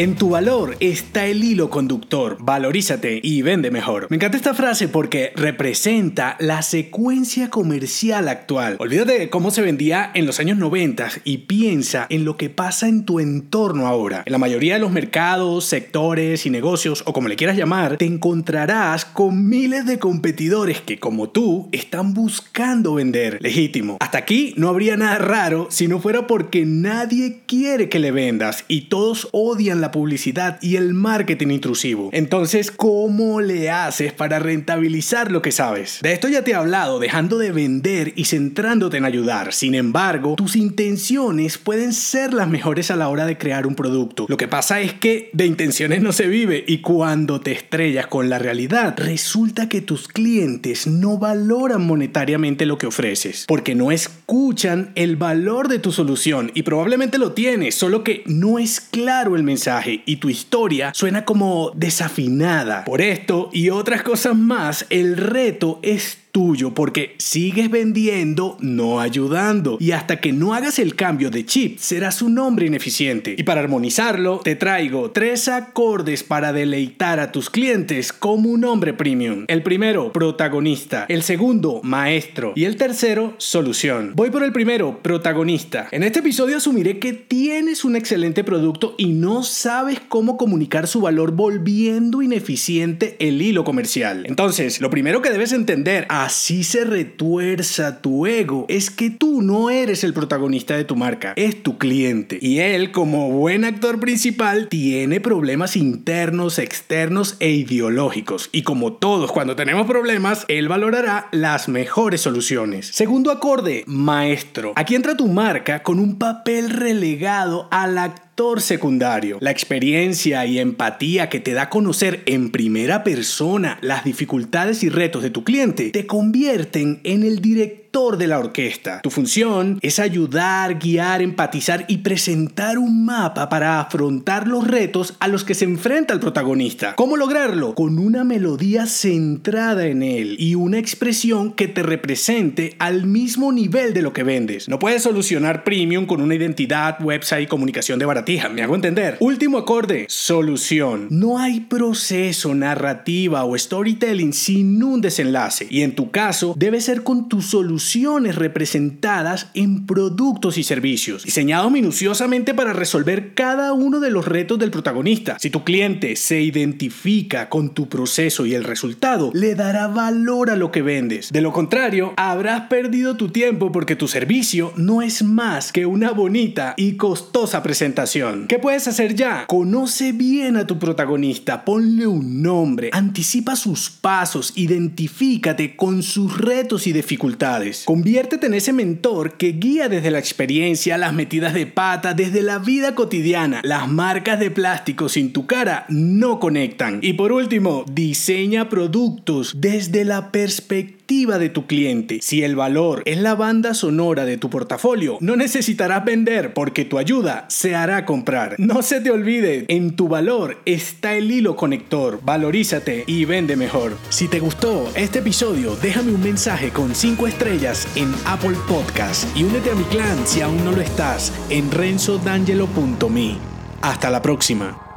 En tu valor está el hilo conductor. Valorízate y vende mejor. Me encanta esta frase porque representa la secuencia comercial actual. Olvídate de cómo se vendía en los años 90 y piensa en lo que pasa en tu entorno ahora. En la mayoría de los mercados, sectores y negocios, o como le quieras llamar, te encontrarás con miles de competidores que, como tú, están buscando vender legítimo. Hasta aquí no habría nada raro si no fuera porque nadie quiere que le vendas y todos odian la publicidad y el marketing intrusivo. Entonces, ¿cómo le haces para rentabilizar lo que sabes? De esto ya te he hablado, dejando de vender y centrándote en ayudar. Sin embargo, tus intenciones pueden ser las mejores a la hora de crear un producto. Lo que pasa es que de intenciones no se vive y cuando te estrellas con la realidad, resulta que tus clientes no valoran monetariamente lo que ofreces, porque no escuchan el valor de tu solución y probablemente lo tienes, solo que no es claro el mensaje y tu historia suena como desafinada. Por esto y otras cosas más, el reto es tuyo porque sigues vendiendo, no ayudando. Y hasta que no hagas el cambio de chip, serás un hombre ineficiente. Y para armonizarlo, te traigo tres acordes para deleitar a tus clientes como un hombre premium. El primero, protagonista. El segundo, maestro. Y el tercero, solución. Voy por el primero, protagonista. En este episodio asumiré que tienes un excelente producto y no sabes cómo comunicar su valor volviendo ineficiente el hilo comercial. Entonces, lo primero que debes entender, así se retuerza tu ego, es que tú no eres el protagonista de tu marca, es tu cliente. Y él, como buen actor principal, tiene problemas internos, externos e ideológicos. Y como todos cuando tenemos problemas, él valorará las mejores soluciones. Segundo acorde, maestro. Aquí entra tu marca con un papel relegado al actor secundario. La experiencia y empatía que te da conocer en primera persona las dificultades y retos de tu cliente te convierten en el director de la orquesta. Tu función es ayudar, guiar, empatizar y presentar un mapa para afrontar los retos a los que se enfrenta el protagonista. ¿Cómo lograrlo? Con una melodía centrada en él y una expresión que te represente al mismo nivel de lo que vendes. No puedes solucionar premium con una identidad, website y comunicación de baratija, me hago entender. Último acorde, solución. No hay proceso, narrativa o storytelling sin un desenlace y en tu caso debe ser con tu solución soluciones representadas en productos y servicios, diseñados minuciosamente para resolver cada uno de los retos del protagonista. Si tu cliente se identifica con tu proceso y el resultado, le dará valor a lo que vendes. De lo contrario, habrás perdido tu tiempo porque tu servicio no es más que una bonita y costosa presentación. ¿Qué puedes hacer ya? Conoce bien a tu protagonista, ponle un nombre, anticipa sus pasos, identifícate con sus retos y dificultades. Conviértete en ese mentor que guía desde la experiencia, las metidas de pata, desde la vida cotidiana. Las marcas de plástico sin tu cara no conectan. Y por último, diseña productos desde la perspectiva de tu cliente. Si el valor es la banda sonora de tu portafolio, no necesitarás vender porque tu ayuda se hará comprar. No se te olvide, en tu valor está el hilo conector. Valorízate y vende mejor. Si te gustó este episodio, déjame un mensaje con 5 en Apple Podcast y únete a mi clan si aún no lo estás en renzodangelo.me. Hasta la próxima.